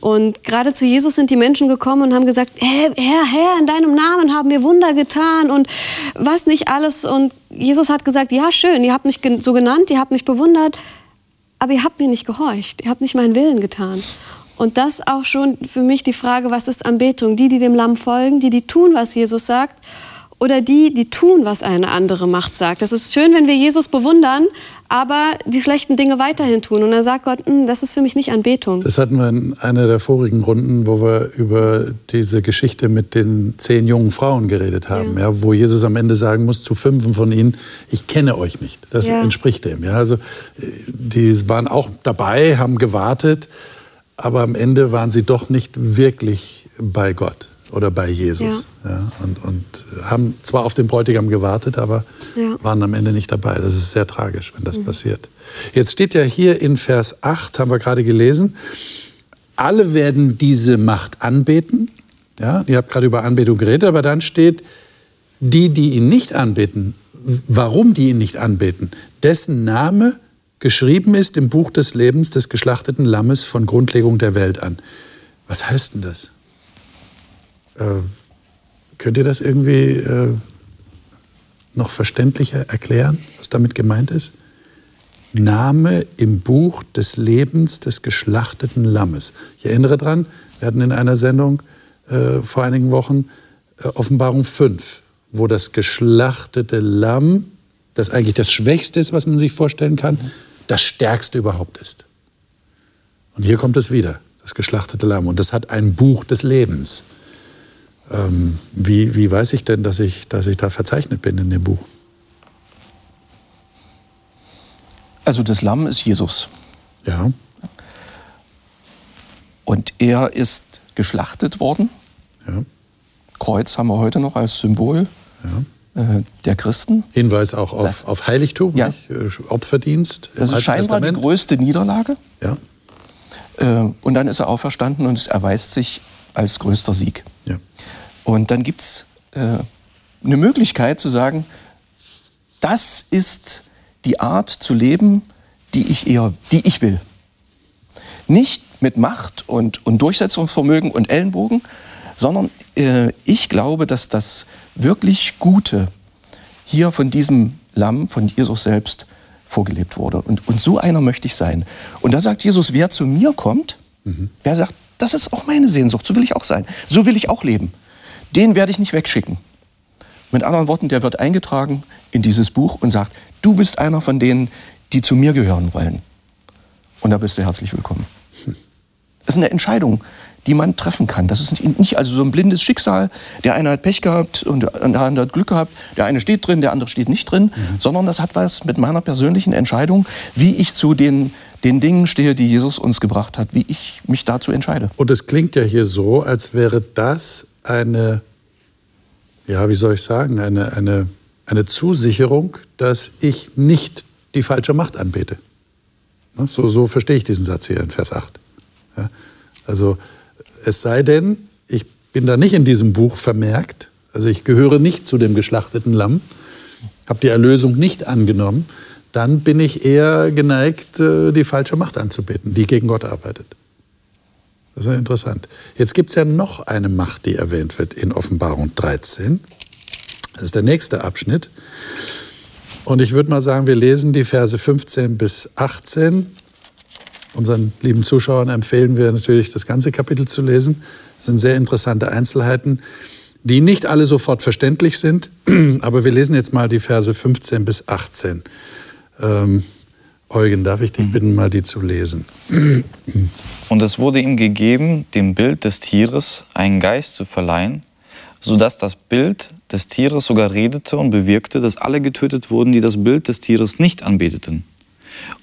Und gerade zu Jesus sind die Menschen gekommen und haben gesagt, Herr, Herr, in deinem Namen haben wir Wunder getan und was nicht alles. Und Jesus hat gesagt, ja, schön, ihr habt mich so genannt, ihr habt mich bewundert, aber ihr habt mir nicht gehorcht, ihr habt nicht meinen Willen getan. Und das auch schon für mich die Frage, was ist Anbetung? Die, die dem Lamm folgen, die, die tun, was Jesus sagt oder die, die tun, was eine andere Macht sagt. Das ist schön, wenn wir Jesus bewundern, aber die schlechten Dinge weiterhin tun. Und dann sagt Gott, hm, das ist für mich nicht Anbetung. Das hatten wir in einer der vorigen Runden, wo wir über diese Geschichte mit den zehn jungen Frauen geredet haben, ja. ja wo Jesus am Ende sagen muss zu fünf von ihnen, ich kenne euch nicht. Das ja. entspricht dem. Ja, also die waren auch dabei, haben gewartet, aber am Ende waren sie doch nicht wirklich bei Gott oder bei Jesus. Ja. ja und, und, haben zwar auf den Bräutigam gewartet, aber ja. waren am Ende nicht dabei. Das ist sehr tragisch, wenn das mhm. passiert. Jetzt steht ja hier in Vers 8, haben wir gerade gelesen, alle werden diese Macht anbeten. Ja, ihr habt gerade über Anbetung geredet, aber dann steht, die, die ihn nicht anbeten, warum die ihn nicht anbeten, dessen Name geschrieben ist im Buch des Lebens des geschlachteten Lammes von Grundlegung der Welt an. Was heißt denn das? Äh, könnt ihr das irgendwie äh, noch verständlicher erklären, was damit gemeint ist? Name im Buch des Lebens des geschlachteten Lammes. Ich erinnere daran, wir hatten in einer Sendung äh, vor einigen Wochen äh, Offenbarung 5, wo das geschlachtete Lamm, das eigentlich das Schwächste ist, was man sich vorstellen kann, das Stärkste überhaupt ist. Und hier kommt es wieder, das geschlachtete Lamm. Und das hat ein Buch des Lebens. Ähm, wie, wie weiß ich denn, dass ich, dass ich da verzeichnet bin in dem Buch? Also das Lamm ist Jesus. Ja. Und er ist geschlachtet worden. Ja. Kreuz haben wir heute noch als Symbol ja. äh, der Christen. Hinweis auch auf, Das- auf Heiligtum, Ja. Äh, Opferdienst. Das ist Alten scheinbar die Testament. größte Niederlage. Ja. Äh, und dann ist er auferstanden und es erweist sich als größter Sieg. Ja. Und dann gibt es äh, eine Möglichkeit zu sagen, das ist die Art zu leben, die ich eher, die ich will. Nicht mit Macht und, und Durchsetzungsvermögen und Ellenbogen, sondern äh, ich glaube, dass das wirklich Gute hier von diesem Lamm, von Jesus selbst vorgelebt wurde. Und, und so einer möchte ich sein. Und da sagt Jesus, wer zu mir kommt, wer sagt, das ist auch meine Sehnsucht, so will ich auch sein, so will ich auch leben, den werde ich nicht wegschicken. Mit anderen Worten, der wird eingetragen in dieses Buch und sagt, du bist einer von denen, die zu mir gehören wollen. Und da bist du herzlich willkommen. Das ist eine Entscheidung, die man treffen kann. Das ist nicht- also so ein blindes Schicksal. Der eine hat Pech gehabt und der andere hat Glück gehabt. Der eine steht drin, der andere steht nicht drin. Sondern das hat was mit meiner persönlichen Entscheidung, wie ich zu den, den Dingen stehe, die Jesus uns gebracht hat, wie ich mich dazu entscheide. Und es klingt ja hier so, als wäre das eine, ja, wie soll ich sagen, eine, eine, eine Zusicherung, dass ich nicht die falsche Macht anbete. Ne, So, so verstehe ich diesen Satz hier in Vers 8. Ja, also es sei denn, ich bin da nicht in diesem Buch vermerkt, also ich gehöre nicht zu dem geschlachteten Lamm, habe die Erlösung nicht angenommen, dann bin ich eher geneigt, äh, die falsche Macht anzubeten, die gegen Gott arbeitet. Das ist ja interessant. Jetzt gibt es ja noch eine Macht, die erwähnt wird in Offenbarung 13. Das ist der nächste Abschnitt. Und ich würde mal sagen, wir lesen die Verse 15 bis 18. Unseren lieben Zuschauern empfehlen wir natürlich, das ganze Kapitel zu lesen. Das sind sehr interessante Einzelheiten, die nicht alle sofort verständlich sind. Aber wir lesen jetzt mal die Verse 15 bis 18. Ähm, Eugen, darf ich dich bitten, mal die zu lesen? Und es wurde ihm gegeben, dem Bild des Tieres einen Geist zu verleihen, sodass das Bild des Tieres sogar redete und bewirkte, dass alle getötet wurden, die das Bild des Tieres nicht anbeteten.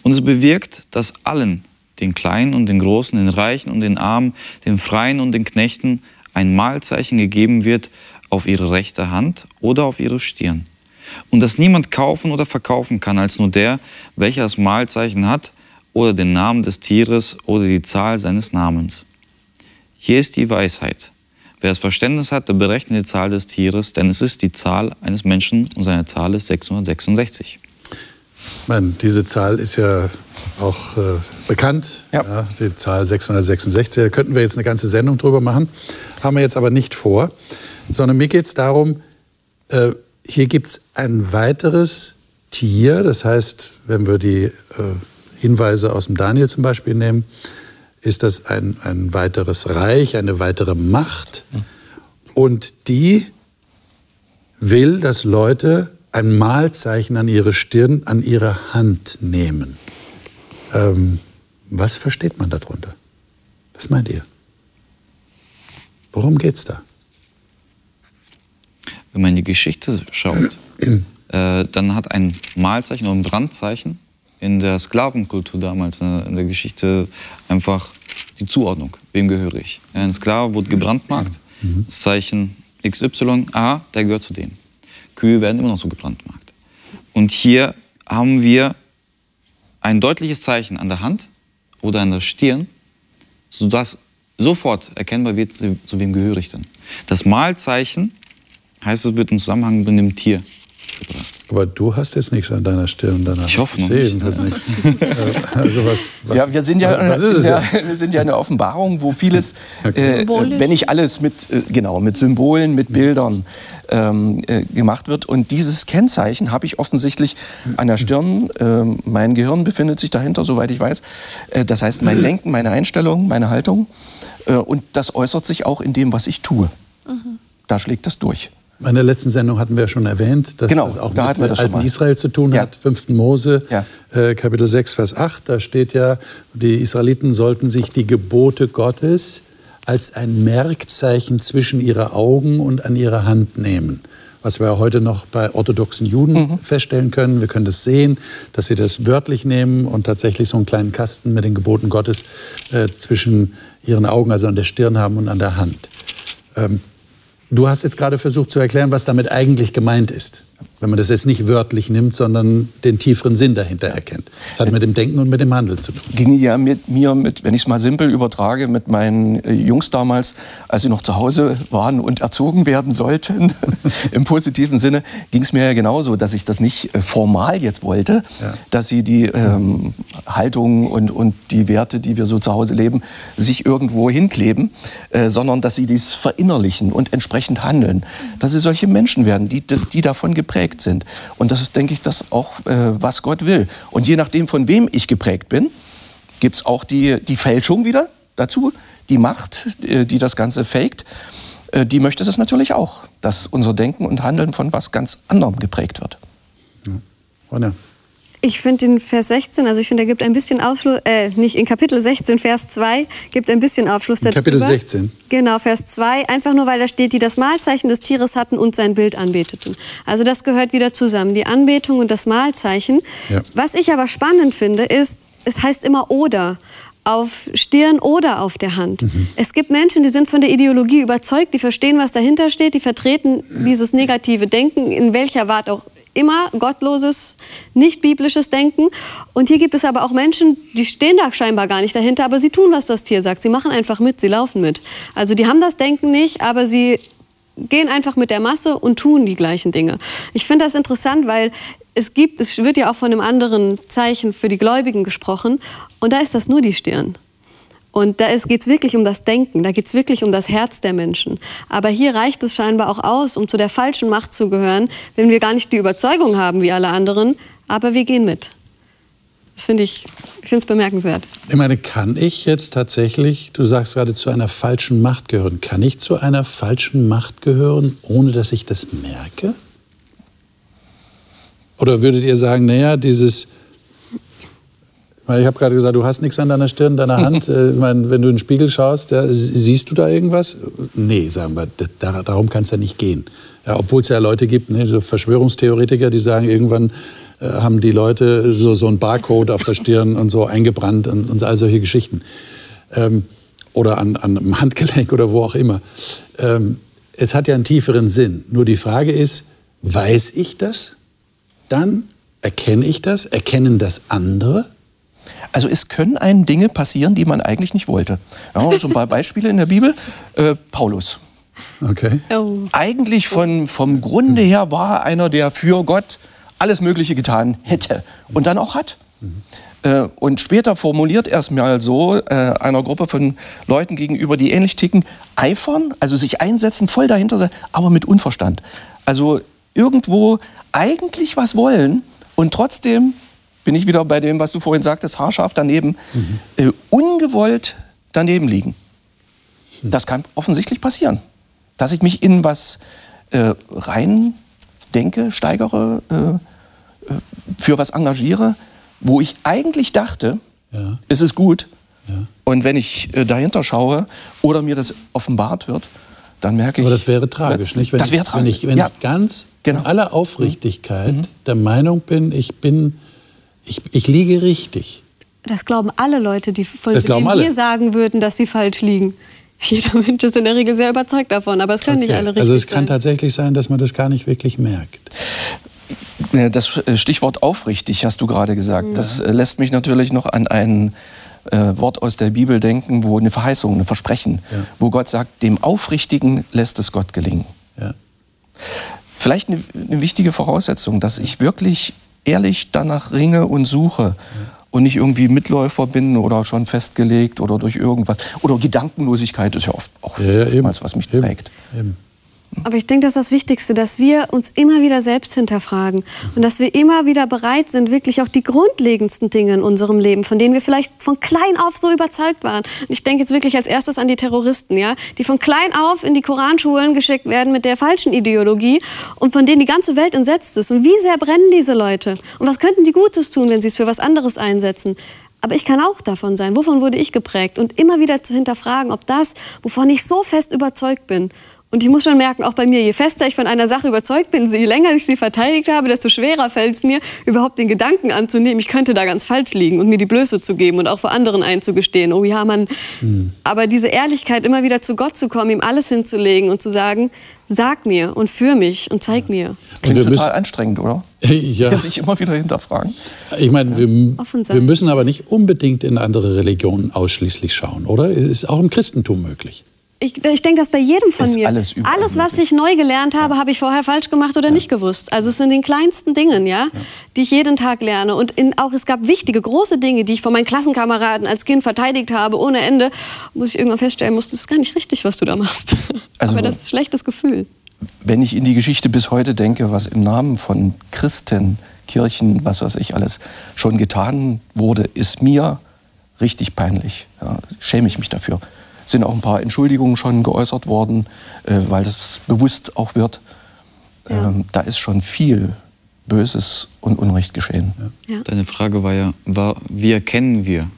Und es bewirkt, dass allen, den Kleinen und den Großen, den Reichen und den Armen, den Freien und den Knechten, ein Mahlzeichen gegeben wird auf ihre rechte Hand oder auf ihre Stirn. Und dass niemand kaufen oder verkaufen kann, als nur der, welcher das Mahlzeichen hat oder den Namen des Tieres oder die Zahl seines Namens. Hier ist die Weisheit. Wer das Verständnis hat, der berechnet die Zahl des Tieres, denn es ist die Zahl eines Menschen und seine Zahl ist 666. Ich meine, diese Zahl ist ja auch äh, bekannt. Ja. die Zahl 666. Da könnten wir jetzt eine ganze Sendung drüber machen. Haben wir jetzt aber nicht vor. Sondern mir geht es darum, äh, hier gibt es ein weiteres Tier. Das heißt, wenn wir die äh, Hinweise aus dem Daniel zum Beispiel nehmen, ist das ein, ein weiteres Reich, eine weitere Macht. Und die will, dass Leute ein Malzeichen an ihre Stirn, an ihre Hand nehmen. Ähm, was versteht man darunter? Was meint ihr? Worum geht's da? Wenn man in die Geschichte schaut, äh, dann hat ein Mahlzeichen oder ein Brandzeichen in der Sklavenkultur damals, äh, in der Geschichte, einfach die Zuordnung. Wem gehöre ich? Ein Sklave wurde gebrandmarkt. Das Zeichen XY, ah, der gehört zu dem. Kühe werden immer noch so gebrandmarkt. Und hier haben wir ein deutliches Zeichen an der Hand oder an der Stirn, sodass sofort erkennbar wird, zu zu wem gehöre ich denn. Das Mahlzeichen heißt, es wird in Zusammenhang mit dem Tier gebracht. Aber du hast jetzt nichts an deiner Stirn danach. Ich hoffe noch sehe nicht, ne? nichts. Äh, also was, was, Ja, wir sind ja, was, ist es ja, ja? wir sind ja eine Offenbarung, wo vieles, äh, Symbolisch. wenn nicht alles mit, äh, genau, mit Symbolen, mit Bildern ähm, äh, gemacht wird. Und dieses Kennzeichen habe ich offensichtlich an der Stirn. Ähm, mein Gehirn befindet sich dahinter, soweit ich weiß. Äh, das heißt, mein Denken, meine Einstellung, meine Haltung. Äh, und das äußert sich auch in dem, was ich tue. Da schlägt das durch. In der letzten Sendung hatten wir ja schon erwähnt, dass Genau, das auch da mit schon alten. Israel zu tun Ja. hat. 5. Mose, Ja. äh, Kapitel 6, Vers 8. Da steht ja, die Israeliten sollten sich die Gebote Gottes als ein Merkzeichen zwischen ihre Augen und an ihre Hand nehmen. Was wir heute noch bei orthodoxen Juden Mhm. feststellen können. Wir können das sehen, dass sie das wörtlich nehmen und tatsächlich so einen kleinen Kasten mit den Geboten Gottes äh, zwischen ihren Augen, also an der Stirn haben und an der Hand. Ähm, Du hast jetzt gerade versucht zu erklären, was damit eigentlich gemeint ist. Wenn man das jetzt nicht wörtlich nimmt, sondern den tieferen Sinn dahinter erkennt. Das hat mit dem Denken und mit dem Handeln zu tun. ging ja mit mir, mit, wenn ich es mal simpel übertrage, mit meinen äh, Jungs damals, als sie noch zu Hause waren und erzogen werden sollten, im positiven Sinne, ging es mir ja genauso, dass ich das nicht äh, formal jetzt wollte, Ja. dass sie die ähm, Haltung und, und die Werte, die wir so zu Hause leben, sich irgendwo hinkleben, äh, sondern dass sie dies verinnerlichen und entsprechend handeln. Dass sie solche Menschen werden, die, die davon geprägt sind. Und das ist, denke ich, das auch, äh, was Gott will. Und je nachdem, von wem ich geprägt bin, gibt es auch die, die Fälschung wieder dazu, die Macht, die das Ganze faked. Äh, Die möchte es natürlich auch, dass unser Denken und Handeln von was ganz anderem geprägt wird. Ronja. Ich finde den Vers 16, also ich finde, er gibt ein bisschen Ausschluss, äh, nicht in Kapitel 16, Vers 2, gibt ein bisschen Aufschluss darüber. Kapitel 16? Genau, Vers 2, einfach nur, weil da steht, die das Mahlzeichen des Tieres hatten und sein Bild anbeteten. Also das gehört wieder zusammen, die Anbetung und das Mahlzeichen. Ja. Was ich aber spannend finde, ist, es heißt immer oder. Auf Stirn oder auf der Hand. Es gibt Menschen, die sind von der Ideologie überzeugt, die verstehen, was dahinter steht, die vertreten dieses negative Denken, in welcher Art auch immer, gottloses, nicht biblisches Denken. Und hier gibt es aber auch Menschen, die stehen da scheinbar gar nicht dahinter, aber sie tun, was das Tier sagt. Sie machen einfach mit, sie laufen mit. Also die haben das Denken nicht, aber sie gehen einfach mit der Masse und tun die gleichen Dinge. Ich finde das interessant, weil es gibt, es wird ja auch von einem anderen Zeichen für die Gläubigen gesprochen und da ist das nur die Stirn. Und da geht es wirklich um das Denken, da geht es wirklich um das Herz der Menschen. Aber hier reicht es scheinbar auch aus, um zu der falschen Macht zu gehören, wenn wir gar nicht die Überzeugung haben wie alle anderen, aber wir gehen mit. Das finde ich, ich finde es bemerkenswert. Ich meine, kann ich jetzt tatsächlich, du sagst gerade, zu einer falschen Macht gehören, kann ich zu einer falschen Macht gehören, ohne dass ich das merke? Oder würdet ihr sagen, naja, dieses, ich habe gerade gesagt, du hast nichts an deiner Stirn, deiner Hand. Äh, ich meine, wenn du in den Spiegel schaust, ja, siehst du da irgendwas? Nee, sagen wir, da- da, darum kann es ja nicht gehen. Ja, Obwohl es ja Leute gibt, ne, so Verschwörungstheoretiker, die sagen, irgendwann äh, haben die Leute so, so einen Barcode auf der Stirn und so eingebrannt und, und all solche Geschichten. Ähm, oder an, an einem Handgelenk oder wo auch immer. Ähm, es hat ja einen tieferen Sinn. Nur die Frage ist, weiß ich das dann? Erkenne ich das? Erkennen das andere? Also es können einem Dinge passieren, die man eigentlich nicht wollte. Ja, so ein paar Beispiele in der Bibel. Äh, Paulus. Okay. Oh. Eigentlich von, vom Grunde her war er einer, der für Gott alles Mögliche getan hätte und dann auch hat. Äh, und später formuliert er es mal so äh, einer Gruppe von Leuten gegenüber, die ähnlich ticken, eifern, also sich einsetzen, voll dahinter sein, aber mit Unverstand. Also irgendwo eigentlich was wollen und trotzdem bin ich wieder bei dem, was du vorhin sagtest, haarscharf daneben, äh, ungewollt daneben liegen. Das kann offensichtlich passieren. Dass ich mich in was äh, rein denke, steigere, äh, äh, für was engagiere, wo ich eigentlich dachte, Ja. es ist gut. Ja. Und wenn ich äh, dahinter schaue oder mir das offenbart wird, dann merke ich. Aber das wäre tragisch, nicht? Wenn das wäre tragisch. Wenn ich, wenn ja. ich ganz Genau. in aller Aufrichtigkeit der Meinung bin, ich bin, ich, ich liege richtig. Das glauben alle Leute, die von Das denen wir sagen würden, dass sie falsch liegen. Jeder Mensch ist in der Regel sehr überzeugt davon, aber es können nicht Okay. alle richtig also es kann sein. tatsächlich sein, dass man das gar nicht wirklich merkt. Äh, Das äh, Stichwort aufrichtig hast du gerade gesagt. Das äh, lässt mich natürlich noch an ein äh, Wort aus der Bibel denken, wo eine Verheißung, ein Versprechen, Ja. wo Gott sagt, dem Aufrichtigen lässt es Gott gelingen. Ja. vielleicht eine, eine wichtige Voraussetzung, dass ich wirklich ehrlich danach ringe und suche und nicht irgendwie Mitläufer bin oder schon festgelegt oder durch irgendwas. Oder Gedankenlosigkeit ist ja oft auch Ja, ja, eben. oftmals, was mich Eben. prägt. Eben. Aber ich denke, das ist das Wichtigste, dass wir uns immer wieder selbst hinterfragen und dass wir immer wieder bereit sind, wirklich auch die grundlegendsten Dinge in unserem Leben, von denen wir vielleicht von klein auf so überzeugt waren. Und ich denke jetzt wirklich als erstes an die Terroristen, ja, die von klein auf in die Koranschulen geschickt werden mit der falschen Ideologie und von denen die ganze Welt entsetzt ist. Und wie sehr brennen diese Leute? Und was könnten die Gutes tun, wenn sie es für was anderes einsetzen? Aber ich kann auch davon sein. Wovon wurde ich geprägt? Und immer wieder zu hinterfragen, ob das, wovon ich so fest überzeugt bin, und ich muss schon merken, auch bei mir, je fester ich von einer Sache überzeugt bin, je länger ich sie verteidigt habe, desto schwerer fällt es mir, überhaupt den Gedanken anzunehmen, ich könnte da ganz falsch liegen und mir die Blöße zu geben und auch vor anderen einzugestehen. Oh ja, man. Aber diese Ehrlichkeit, immer wieder zu Gott zu kommen, ihm alles hinzulegen und zu sagen, sag mir und führ mich und zeig mir. Klingt total müssen- anstrengend, oder? Ja. Sich immer wieder hinterfragen. Ich meine, wir, wir müssen aber nicht unbedingt in andere Religionen ausschließlich schauen, oder? Es ist auch im Christentum möglich. Ich, ich denke das bei jedem von Ist mir. alles alles, was ich neu gelernt habe, habe ich vorher falsch gemacht oder nicht gewusst. Also es sind den kleinsten Dingen, ja, die ich jeden Tag lerne. Und in, auch es gab wichtige, große Dinge, die ich von meinen Klassenkameraden als Kind verteidigt habe, ohne Ende, muss ich irgendwann feststellen, muss, das ist gar nicht richtig, was du da machst. Also- Aber das ist ein schlechtes Gefühl. Wenn ich in die Geschichte bis heute denke, was im Namen von Christen, Kirchen, was weiß ich alles, schon getan wurde, ist mir richtig peinlich. Ja, schäme ich mich dafür. Sind auch ein paar Entschuldigungen schon geäußert worden, äh, weil das bewusst auch wird. Ja. Ähm, da ist schon viel Böses und Unrecht geschehen. Ja. Deine Frage war ja, war, wie erkennen wir,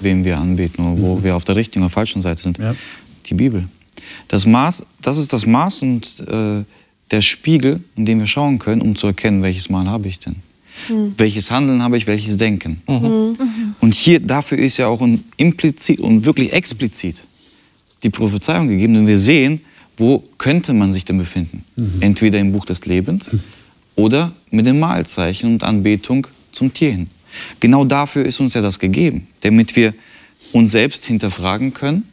wem wir anbeten oder wo wir auf der richtigen oder falschen Seite sind? Ja. Die Bibel. Das Maß, das ist das Maß und äh, der Spiegel, in dem wir schauen können, um zu erkennen, welches Mal habe ich denn? Welches Handeln habe ich, welches Denken? Und hier, dafür ist ja auch ein implizit und wirklich explizit die Prophezeiung gegeben, denn wir sehen, wo könnte man sich denn befinden? Entweder im Buch des Lebens oder mit dem Mahlzeichen und Anbetung zum Tier hin. Genau dafür ist uns ja das gegeben, damit wir uns selbst hinterfragen können,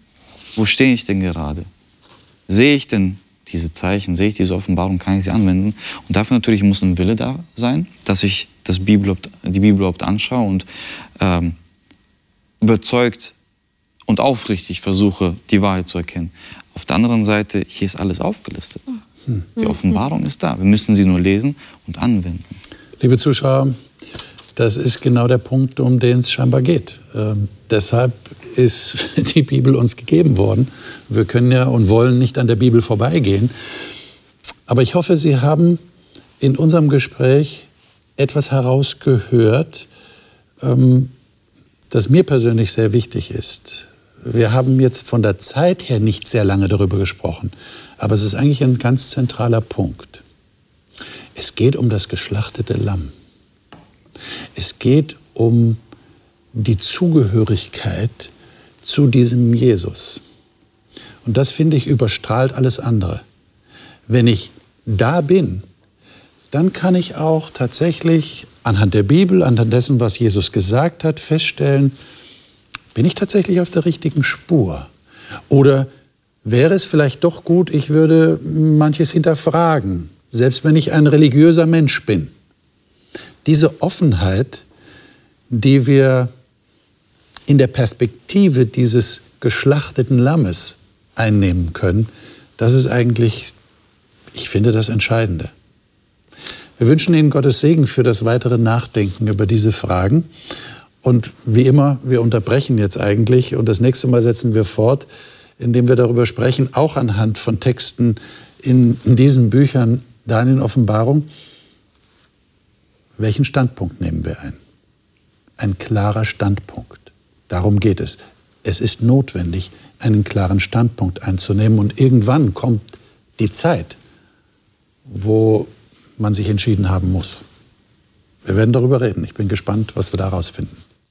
wo stehe ich denn gerade? Sehe ich denn diese Zeichen, sehe ich diese Offenbarung, kann ich sie anwenden? Und dafür natürlich muss ein Wille da sein, dass ich das Bibel, die Bibel überhaupt anschaue und ähm, überzeugt und aufrichtig versuche, die Wahrheit zu erkennen. Auf der anderen Seite, hier ist alles aufgelistet. Die Offenbarung ist da. Wir müssen sie nur lesen und anwenden. Liebe Zuschauer, das ist genau der Punkt, um den es scheinbar geht. Ähm, deshalb ist die Bibel uns gegeben worden. Wir können ja und wollen nicht an der Bibel vorbeigehen. Aber ich hoffe, Sie haben in unserem Gespräch etwas herausgehört, ähm, das mir persönlich sehr wichtig ist. Wir haben jetzt von der Zeit her nicht sehr lange darüber gesprochen, aber es ist eigentlich ein ganz zentraler Punkt. Es geht um das geschlachtete Lamm. Es geht um die Zugehörigkeit zu diesem Jesus. Und das finde ich überstrahlt alles andere. Wenn ich da bin, dann kann ich auch tatsächlich anhand der Bibel, anhand dessen, was Jesus gesagt hat, feststellen, bin ich tatsächlich auf der richtigen Spur? Oder wäre es vielleicht doch gut, ich würde manches hinterfragen, selbst wenn ich ein religiöser Mensch bin? Diese Offenheit, die wir in der Perspektive dieses geschlachteten Lammes einnehmen können, das ist eigentlich, ich finde, das Entscheidende. Wir wünschen Ihnen Gottes Segen für das weitere Nachdenken über diese Fragen. Und wie immer, wir unterbrechen jetzt eigentlich und das nächste Mal setzen wir fort, indem wir darüber sprechen, auch anhand von Texten in, in diesen Büchern, da in Offenbarung, welchen Standpunkt nehmen wir ein? Ein klarer Standpunkt. Darum geht es. Es ist notwendig, einen klaren Standpunkt einzunehmen und irgendwann kommt die Zeit, wo man sich entschieden haben muss. Wir werden darüber reden. Ich bin gespannt, was wir da herausfinden.